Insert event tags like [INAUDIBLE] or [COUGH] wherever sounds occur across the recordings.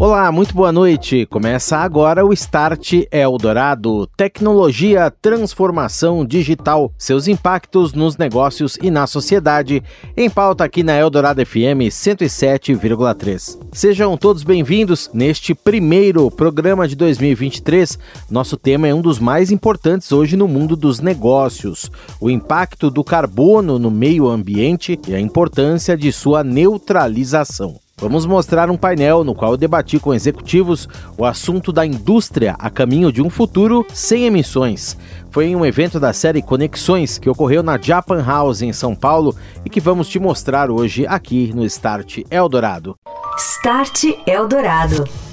Olá, muito boa noite. Começa agora o Start Eldorado. Tecnologia, transformação digital, seus impactos nos negócios e na sociedade. Em pauta aqui na Eldorado FM 107,3. Sejam todos bem-vindos neste primeiro programa de 2023. Nosso tema é um dos mais importantes hoje no mundo dos negócios: o impacto do carbono no meio ambiente e a importância de sua neutralização. Vamos mostrar um painel no qual eu debati com executivos o assunto da indústria a caminho de um futuro sem emissões. Foi em um evento da série Conexões que ocorreu na Japan House em São Paulo e que vamos te mostrar hoje aqui no Start Eldorado. Start Eldorado.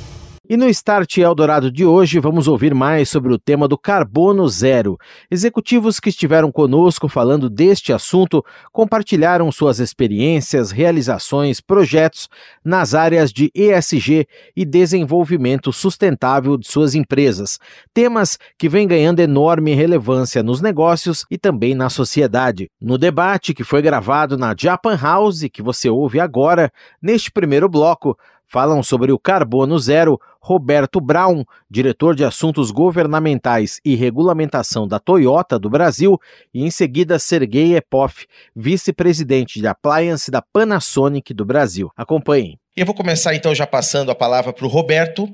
E no Start Eldorado de hoje vamos ouvir mais sobre o tema do carbono zero. Executivos que estiveram conosco falando deste assunto compartilharam suas experiências, realizações, projetos nas áreas de ESG e desenvolvimento sustentável de suas empresas. Temas que vêm ganhando enorme relevância nos negócios e também na sociedade. No debate que foi gravado na Japan House, que você ouve agora, neste primeiro bloco, falam sobre o carbono zero Roberto Brown, diretor de assuntos governamentais e regulamentação da Toyota do Brasil, e em seguida Sergei Epoff, vice-presidente de appliance da Panasonic do Brasil. Acompanhem. Eu vou começar então já passando a palavra para o Roberto,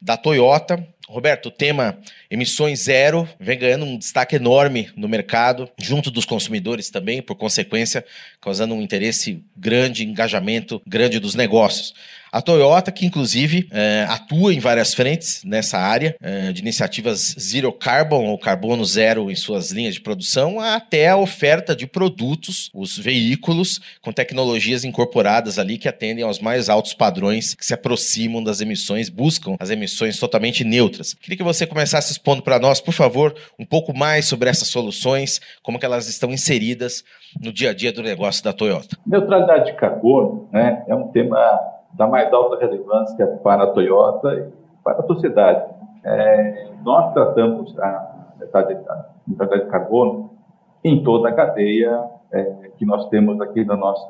da Toyota. Roberto, o tema emissões zero vem ganhando um destaque enorme no mercado, junto dos consumidores também, por consequência, causando um interesse grande, engajamento grande dos negócios. A Toyota, que inclusive é, atua em várias frentes nessa área, é, de iniciativas zero carbon ou carbono zero em suas linhas de produção, até a oferta de produtos, os veículos com tecnologias incorporadas ali que atendem aos mais altos padrões, que se aproximam das emissões, buscam as emissões totalmente neutras. Queria que você começasse expondo para nós, por favor, um pouco mais sobre essas soluções, como que elas estão inseridas no dia a dia do negócio da Toyota. Neutralidade de carbono né, é um tema da mais alta relevância para a Toyota e para a sociedade. É, nós tratamos a neutralidade de carbono em toda a cadeia é, que nós temos aqui no nosso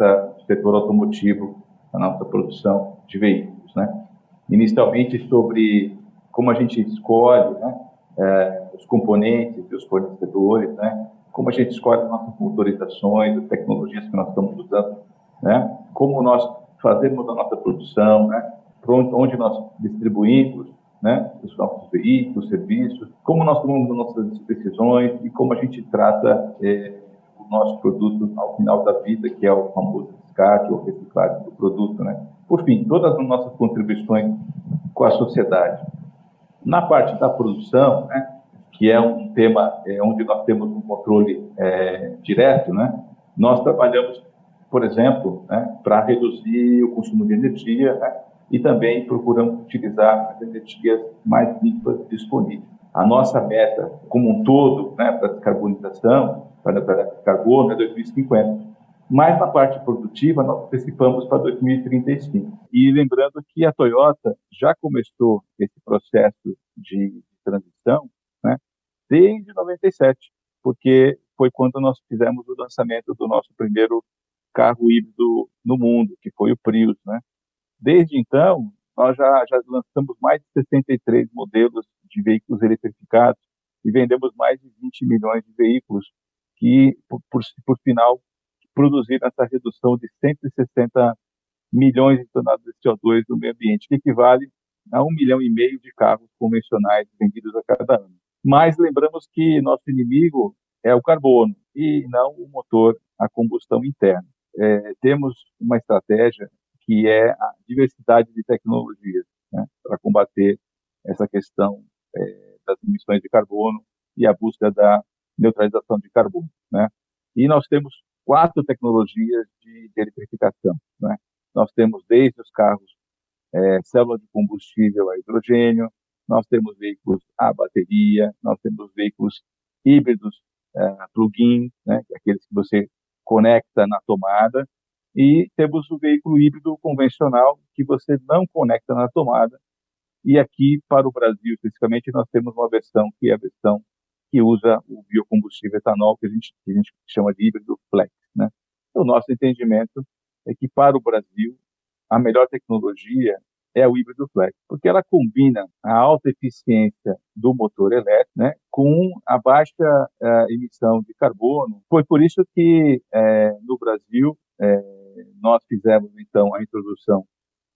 setor automotivo, na nossa produção de veículos. Né? Inicialmente sobre como a gente escolhe né, é, os componentes e os fornecedores, né? como a gente escolhe as nossas motorizações, as tecnologias que nós estamos usando, né? como nós fazemos a nossa produção, né? onde nós distribuímos né? os nossos veículos, serviços, como nós tomamos as nossas decisões e como a gente trata é, o nosso produto ao final da vida, que é o famoso descarte ou reciclagem do produto. Né? Por fim, todas as nossas contribuições com a sociedade. Na parte da produção, né? que é um tema é, onde nós temos um controle é, direto, né? nós trabalhamos por exemplo, né, para reduzir o consumo de energia né, e também procuramos utilizar as energias mais limpas disponíveis. A nossa meta, como um todo, né, para descarbonização, para a carbono, é 2050. Mas na parte produtiva, nós antecipamos para 2035. E lembrando que a Toyota já começou esse processo de transição né, desde 97, porque foi quando nós fizemos o lançamento do nosso primeiro carro híbrido no mundo, que foi o Prius, né? Desde então, nós já, já lançamos mais de 63 modelos de veículos eletrificados e vendemos mais de 20 milhões de veículos que, por, por, final, produziram essa redução de 160 milhões de toneladas de CO2 no meio ambiente, que equivale a um milhão e meio de carros convencionais vendidos a cada ano. Mas lembramos que nosso inimigo é o carbono e não o motor a combustão interna. É, temos uma estratégia que é a diversidade de tecnologias né, para combater essa questão é, das emissões de carbono e a busca da neutralização de carbono. Né? E nós temos quatro tecnologias de, de eletrificação. Né? Nós temos desde os carros é, célula de combustível a hidrogênio, nós temos veículos a bateria, nós temos veículos híbridos é, plug-in, né, é aqueles que você conecta na tomada, e temos o veículo híbrido convencional que você não conecta na tomada. E aqui para o Brasil especificamente nós temos uma versão que é a versão que usa o biocombustível etanol que a gente, que a gente chama de híbrido flex, né? Então, o nosso entendimento é que para o Brasil a melhor tecnologia é o híbrido flex, porque ela combina a alta eficiência do motor elétrico né, com a baixa uh, emissão de carbono. Foi por isso que é, no Brasil é, nós fizemos então a introdução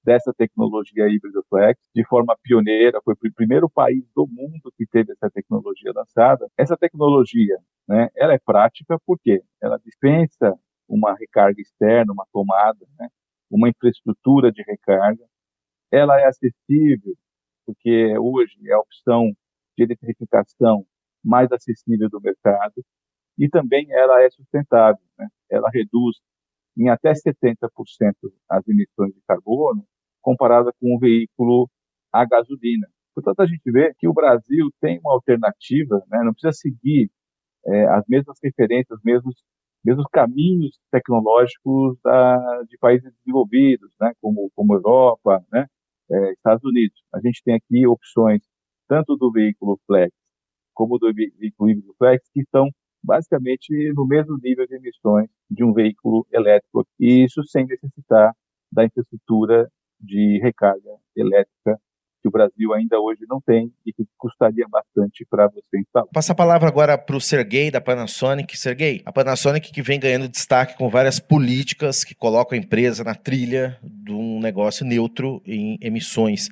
dessa tecnologia híbrido flex de forma pioneira, foi o primeiro país do mundo que teve essa tecnologia lançada. Essa tecnologia, né, ela é prática porque ela dispensa uma recarga externa, uma tomada, né, uma infraestrutura de recarga. Ela é acessível, porque hoje é a opção de eletrificação mais acessível do mercado, e também ela é sustentável. Né? Ela reduz em até 70% as emissões de carbono, comparada com um veículo a gasolina. Portanto, a gente vê que o Brasil tem uma alternativa, né? não precisa seguir é, as mesmas referências, os mesmos mesmos caminhos tecnológicos da, de países desenvolvidos, né, como, como Europa, né, é, Estados Unidos. A gente tem aqui opções tanto do veículo flex como do veículo híbrido flex que estão basicamente no mesmo nível de emissões de um veículo elétrico, e isso sem necessitar da infraestrutura de recarga elétrica que o Brasil ainda hoje não tem e que custaria bastante para você instalar. Passa a palavra agora para o Sergei da Panasonic. Sergei, a Panasonic que vem ganhando destaque com várias políticas que colocam a empresa na trilha de um negócio neutro em emissões.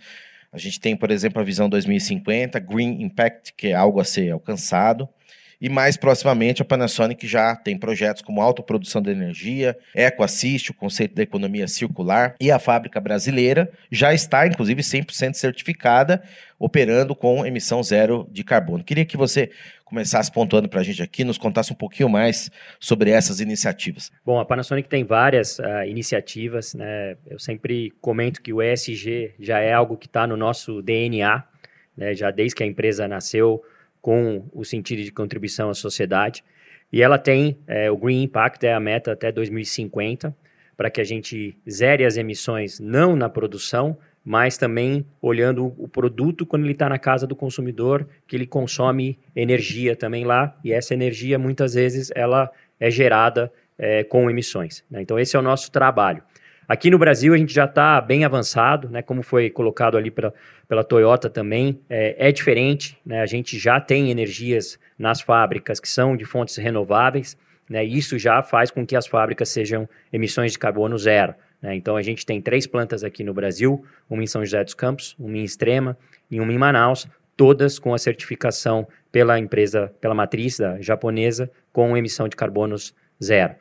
A gente tem, por exemplo, a visão 2050, Green Impact, que é algo a ser alcançado. E mais proximamente, a Panasonic já tem projetos como autoprodução de energia, EcoAssist, o conceito da economia circular, e a fábrica brasileira já está, inclusive, 100% certificada, operando com emissão zero de carbono. Queria que você começasse pontuando para a gente aqui, nos contasse um pouquinho mais sobre essas iniciativas. Bom, a Panasonic tem várias uh, iniciativas, né? Eu sempre comento que o ESG já é algo que está no nosso DNA, né? Já desde que a empresa nasceu, com o sentido de contribuição à sociedade. E ela tem é, o Green Impact, é a meta até 2050, para que a gente zere as emissões não na produção, mas também olhando o produto quando ele está na casa do consumidor, que ele consome energia também lá, e essa energia muitas vezes ela é gerada é, com emissões. Né? Então esse é o nosso trabalho. Aqui no Brasil a gente já está bem avançado, né? Como foi colocado ali pela, pela Toyota também, é, é diferente, né? A gente já tem energias nas fábricas que são de fontes renováveis, né? Isso já faz com que as fábricas sejam emissões de carbono zero. Né? Então a gente tem três plantas aqui no Brasil, uma em São José dos Campos, uma em Extrema e uma em Manaus, todas com a certificação pela empresa, pela matriz da japonesa, com emissão de carbonos zero.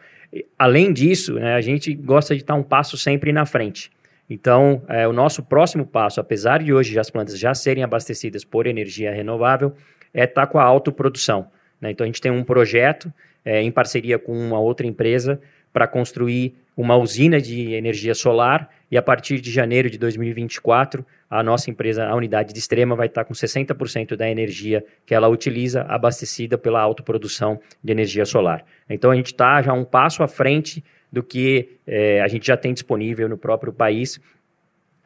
Além disso, né, a gente gosta de estar um passo sempre na frente. Então, é, o nosso próximo passo, apesar de hoje as plantas já serem abastecidas por energia renovável, é estar com a autoprodução. Né? Então, a gente tem um projeto é, em parceria com uma outra empresa para construir uma usina de energia solar e a partir de janeiro de 2024 a nossa empresa, a unidade de extrema, vai estar com 60% da energia que ela utiliza abastecida pela autoprodução de energia solar. Então a gente está já um passo à frente do que é, a gente já tem disponível no próprio país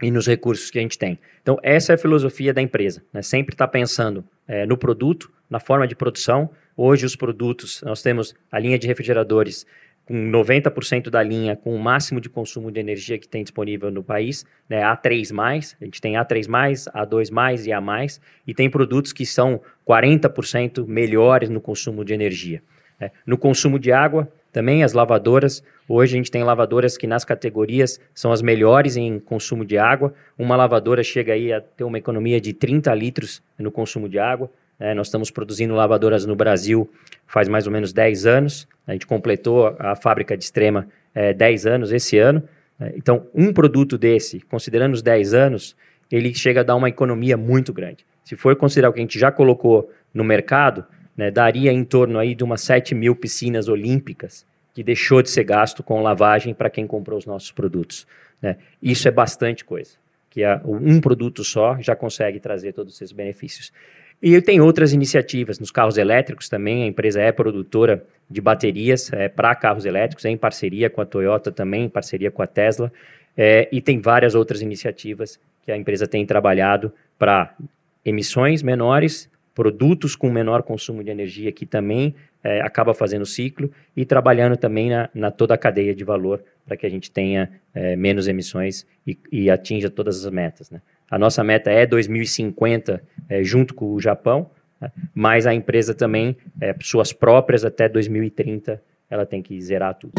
e nos recursos que a gente tem. Então essa é a filosofia da empresa, né? sempre está pensando é, no produto, na forma de produção. Hoje os produtos, nós temos a linha de refrigeradores com 90% da linha com o máximo de consumo de energia que tem disponível no país, né, A3+, a gente tem A3+, A2+, e A+, e tem produtos que são 40% melhores no consumo de energia. Né. No consumo de água, também as lavadoras, hoje a gente tem lavadoras que nas categorias são as melhores em consumo de água, uma lavadora chega aí a ter uma economia de 30 litros no consumo de água, Né? Nós estamos produzindo lavadoras no Brasil faz mais ou menos 10 anos. A gente completou a fábrica de extrema é, 10 anos esse ano. Né? Então, um produto desse, considerando os 10 anos, ele chega a dar uma economia muito grande. Se for considerar o que a gente já colocou no mercado, né, daria em torno aí de umas 7 mil piscinas olímpicas que deixou de ser gasto com lavagem para quem comprou os nossos produtos. Né? Isso é bastante coisa, que é um produto só já consegue trazer todos esses benefícios. E tem outras iniciativas nos carros elétricos também. A empresa é produtora de baterias é, para carros elétricos, é em parceria com a Toyota também, em parceria com a Tesla. É, e tem várias outras iniciativas que a empresa tem trabalhado para emissões menores, produtos com menor consumo de energia que também é, acaba fazendo ciclo e trabalhando também na, na toda a cadeia de valor para que a gente tenha é, menos emissões e, e, atinja todas as metas. Né? A nossa meta é 2050 é, junto com o Japão, né? mas a empresa também, é, suas próprias até 2030, ela tem que zerar tudo.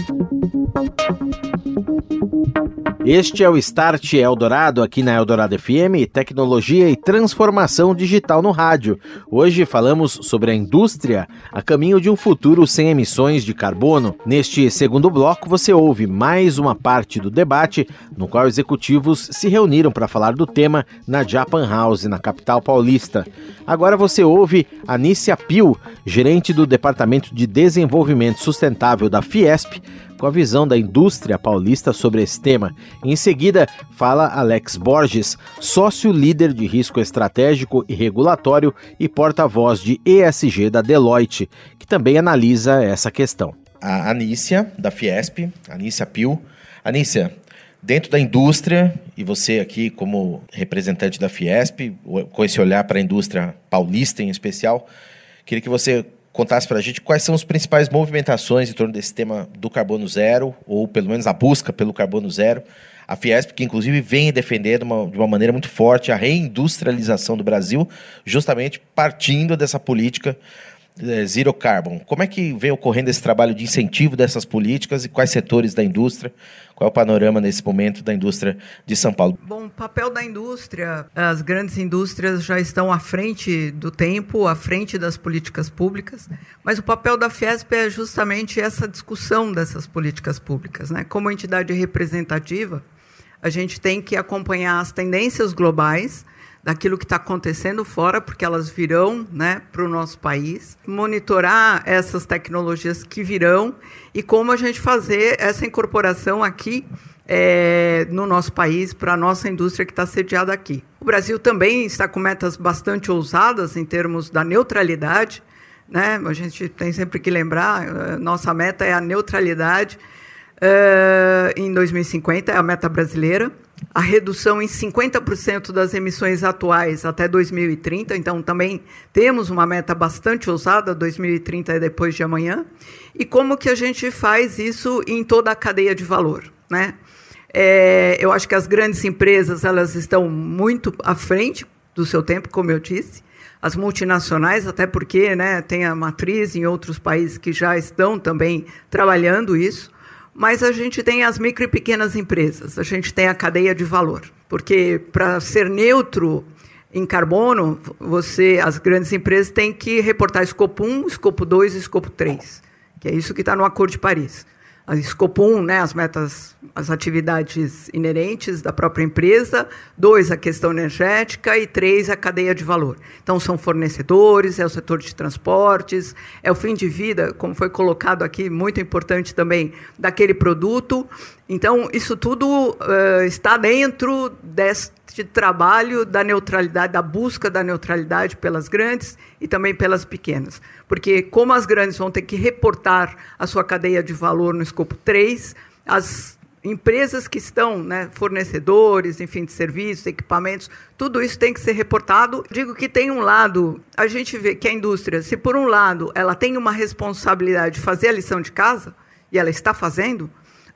Este é o Start Eldorado aqui na Eldorado FM, tecnologia e transformação digital no rádio. Hoje falamos sobre a indústria a caminho de um futuro sem emissões de carbono. Neste segundo bloco você ouve mais uma parte do debate no qual executivos se reuniram para falar do tema na Japan House, na capital paulista. Agora você ouve Anícia Pio, gerente do Departamento de Desenvolvimento Sustentável da Fiesp, com a visão da indústria paulista sobre esse tema. Em seguida, fala Alex Borges, sócio líder de risco estratégico e regulatório e porta-voz de ESG da Deloitte, que também analisa essa questão. A Anícia, da Fiesp, Anícia Pio. Anícia, dentro da indústria, e você aqui como representante da Fiesp, com esse olhar para a indústria paulista em especial, queria que você contasse para a gente quais são as principais movimentações em torno desse tema do carbono zero, ou pelo menos a busca pelo carbono zero. A Fiesp, que inclusive vem defender de uma, de uma maneira muito forte a reindustrialização do Brasil, justamente partindo dessa política é, zero carbon. Como é que vem ocorrendo esse trabalho de incentivo dessas políticas e quais setores da indústria? Qual é o panorama nesse momento da indústria de São Paulo? Bom, o papel da indústria, as grandes indústrias já estão à frente do tempo, à frente das políticas públicas, mas o papel da Fiesp é justamente essa discussão dessas políticas públicas. Né? Como entidade representativa, a gente tem que acompanhar as tendências globais daquilo que está acontecendo fora, porque elas virão né, para o nosso país, monitorar essas tecnologias que virão e como a gente fazer essa incorporação aqui é, no nosso país para a nossa indústria que está sediada aqui. O Brasil também está com metas bastante ousadas em termos da neutralidade. Né? A gente tem sempre que lembrar, eh, nossa meta é a neutralidade uh, em 2050, é a meta brasileira a redução em 50% das emissões atuais até 2030. Então, também temos uma meta bastante ousada, 2030 é depois de amanhã. E como que a gente faz isso em toda a cadeia de valor, né? É, eu acho que as grandes empresas elas estão muito à frente do seu tempo, como eu disse. As multinacionais, até porque né, tem a matriz em outros países que já estão também trabalhando isso mas a gente tem as micro e pequenas empresas, a gente tem a cadeia de valor, porque para ser neutro em carbono, você, as grandes empresas têm que reportar escopo 1, escopo 2 e escopo 3, que é isso que está no Acordo de Paris a escopo 1, né, as metas, as atividades inerentes da própria empresa, dois, a questão energética e três, a cadeia de valor. Então, são fornecedores, é o setor de transportes, é o fim de vida, como foi colocado aqui, muito importante também, daquele produto. Então, isso tudo uh, está dentro deste trabalho da neutralidade, da busca da neutralidade pelas grandes e também pelas pequenas. Porque, como as grandes vão ter que reportar a sua cadeia de valor no escopo 3, as empresas que estão, né, fornecedores, enfim, de serviços, equipamentos, tudo isso tem que ser reportado. Digo que tem um lado, a gente vê que a indústria, se por um lado ela tem uma responsabilidade de fazer a lição de casa, e ela está fazendo,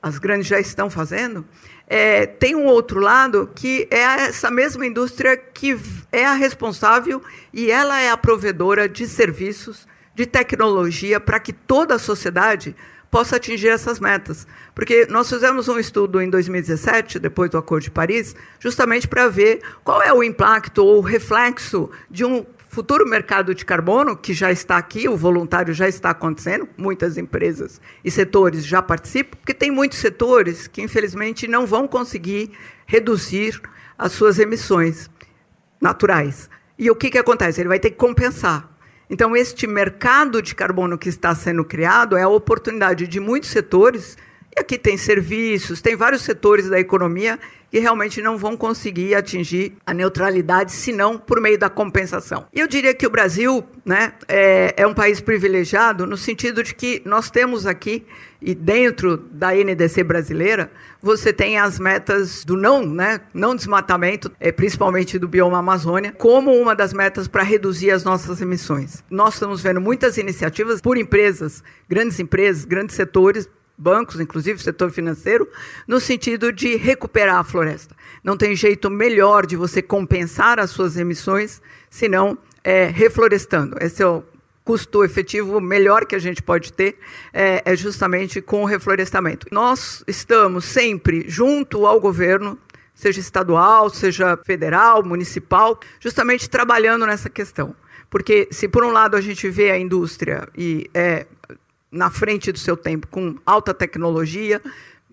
as grandes já estão fazendo, é, tem um outro lado que é essa mesma indústria que é a responsável e ela é a provedora de serviços, de tecnologia para que toda a sociedade possa atingir essas metas. Porque nós fizemos um estudo em 2017, depois do Acordo de Paris, justamente para ver qual é o impacto ou reflexo de um futuro mercado de carbono, que já está aqui, o voluntário já está acontecendo, muitas empresas e setores já participam, porque tem muitos setores que, infelizmente, não vão conseguir reduzir as suas emissões naturais. E o que, que acontece? Ele vai ter que compensar. Então, este mercado de carbono que está sendo criado é a oportunidade de muitos setores, e aqui tem serviços, tem vários setores da economia que realmente não vão conseguir atingir a neutralidade, senão por meio da compensação. E eu diria que o Brasil né, é, é um país privilegiado no sentido de que nós temos aqui, e dentro da NDC brasileira, você tem as metas do não, né, não desmatamento, é, principalmente do bioma Amazônia, como uma das metas para reduzir as nossas emissões. Nós estamos vendo muitas iniciativas por empresas, grandes empresas, grandes setores, bancos, inclusive o setor financeiro, no sentido de recuperar a floresta. Não tem jeito melhor de você compensar as suas emissões, senão é, reflorestando. Esse é o custo efetivo melhor que a gente pode ter, é, é justamente com o reflorestamento. Nós estamos sempre junto ao governo, seja estadual, seja federal, municipal, justamente trabalhando nessa questão. Porque se por um lado a gente vê a indústria e é na frente do seu tempo, com alta tecnologia,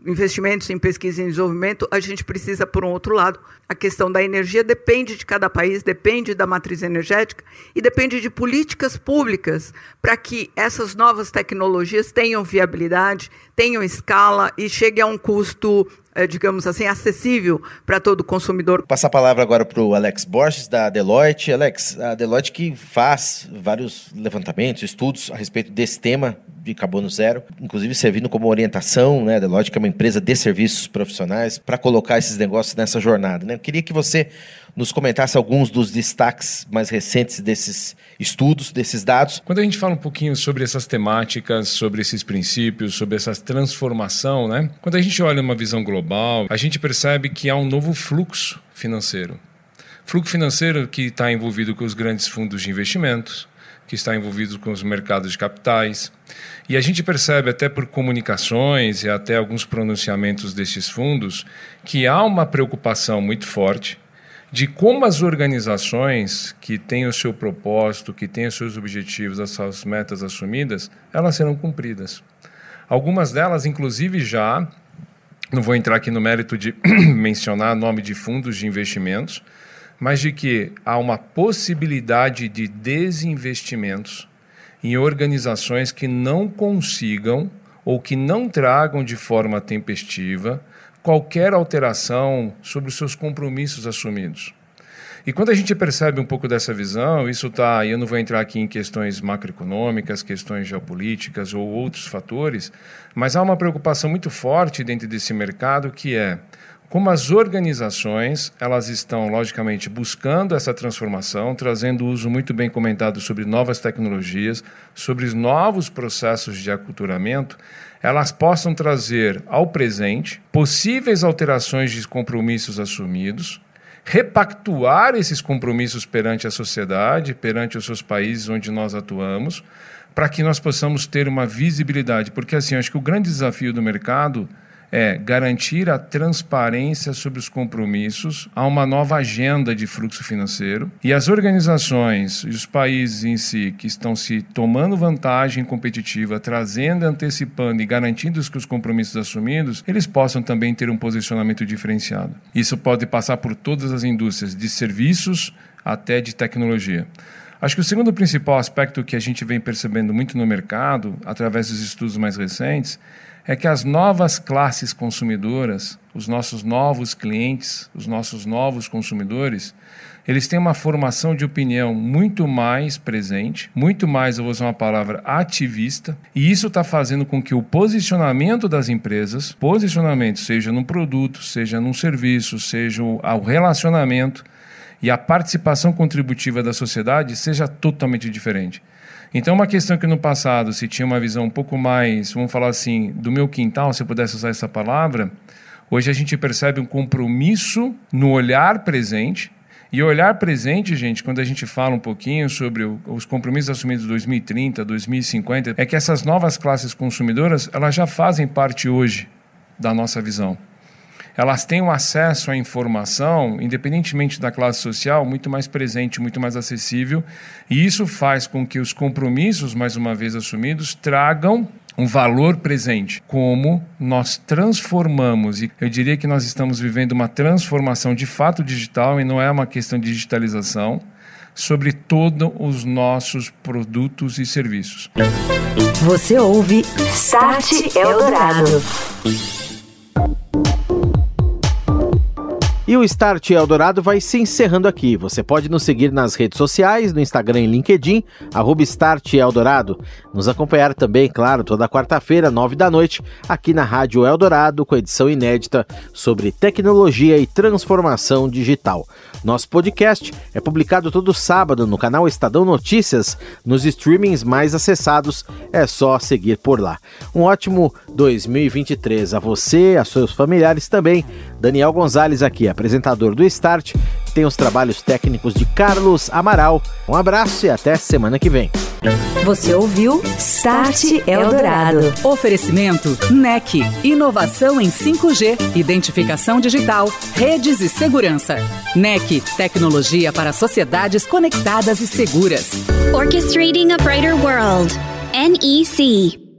investimentos em pesquisa e desenvolvimento, a gente precisa, por um outro lado, a questão da energia depende de cada país, depende da matriz energética e depende de políticas públicas para que essas novas tecnologias tenham viabilidade, tenham escala e cheguem a um custo é, digamos assim, acessível para todo consumidor. Passar a palavra agora para o Alex Borges, da Deloitte. Alex, a Deloitte que faz vários levantamentos, estudos a respeito desse tema de carbono zero, inclusive servindo como orientação, né? A Deloitte que é uma empresa de serviços profissionais para colocar esses negócios nessa jornada. Né? Eu queria que você nos comentasse alguns dos destaques mais recentes desses estudos, desses dados. Quando a gente fala um pouquinho sobre essas temáticas, sobre esses princípios, sobre essa transformação, né? Quando a gente olha uma visão global, a gente percebe que há um novo fluxo financeiro. Fluxo financeiro que está envolvido com os grandes fundos de investimentos, que está envolvido com os mercados de capitais. E a gente percebe até por comunicações e até alguns pronunciamentos desses fundos que há uma preocupação muito forte de como as organizações que têm o seu propósito, que têm os seus objetivos, as suas metas assumidas, elas serão cumpridas. Algumas delas, inclusive, já, não vou entrar aqui no mérito de [CLEARS THROAT] mencionar nome de fundos de investimentos, mas de que há uma possibilidade de desinvestimentos em organizações que não consigam ou que não tragam de forma tempestiva qualquer alteração sobre os seus compromissos assumidos. E quando a gente percebe um pouco dessa visão, isso está, eu não vou entrar aqui em questões macroeconômicas, questões geopolíticas ou outros fatores, mas há uma preocupação muito forte dentro desse mercado que é como as organizações elas estão logicamente buscando essa transformação, trazendo uso muito bem comentado sobre novas tecnologias, sobre os novos processos de aculturamento, elas possam trazer ao presente possíveis alterações de compromissos assumidos, repactuar esses compromissos perante a sociedade, perante os seus países onde nós atuamos, para que nós possamos ter uma visibilidade, porque assim, acho que o grande desafio do mercado é garantir a transparência sobre os compromissos, a uma nova agenda de fluxo financeiro e as organizações e os países em si que estão se tomando vantagem competitiva, trazendo, antecipando e garantindo que os compromissos assumidos, eles possam também ter um posicionamento diferenciado. Isso pode passar por todas as indústrias, de serviços até de tecnologia. Acho que o segundo principal aspecto que a gente vem percebendo muito no mercado, através dos estudos mais recentes, é que as novas classes consumidoras, os nossos novos clientes, os nossos novos consumidores, eles têm uma formação de opinião muito mais presente, muito mais, eu vou usar uma palavra, ativista, e isso está fazendo com que o posicionamento das empresas, posicionamento seja num produto, seja num serviço, seja o relacionamento e a participação contributiva da sociedade seja totalmente diferente. Então, uma questão que no passado se tinha uma visão um pouco mais, vamos falar assim, do meu quintal, se eu pudesse usar essa palavra, hoje a gente percebe um compromisso no olhar presente. E olhar presente, gente, quando a gente fala um pouquinho sobre os compromissos assumidos em 2030, 2050, é que essas novas classes consumidoras, elas já fazem parte hoje da nossa visão. Elas têm um acesso à informação, independentemente da classe social, muito mais presente, muito mais acessível, e isso faz com que os compromissos, mais uma vez assumidos, tragam um valor presente, como nós transformamos, e eu diria que nós estamos vivendo uma transformação de fato digital e não é uma questão de digitalização, sobre todos os nossos produtos e serviços. Você ouve Start Eldorado. E o Start Eldorado vai se encerrando aqui. Você pode nos seguir nas redes sociais, no Instagram e LinkedIn, arroba Start Eldorado. Nos acompanhar também, claro, toda quarta-feira, nove da noite, aqui na Rádio Eldorado, com edição inédita sobre tecnologia e transformação digital. Nosso podcast é publicado todo sábado no canal Estadão Notícias, nos streamings mais acessados. É só seguir por lá. Um ótimo 2023 a você, a seus familiares também. Daniel Gonzalez aqui, apresentador do Start, tem os trabalhos técnicos de Carlos Amaral. Um abraço e até semana que vem. Você ouviu Start Eldorado. Oferecimento NEC. Inovação em 5G, identificação digital, redes e segurança. NEC. Tecnologia para sociedades conectadas e seguras. Orchestrating a Brighter World. NEC.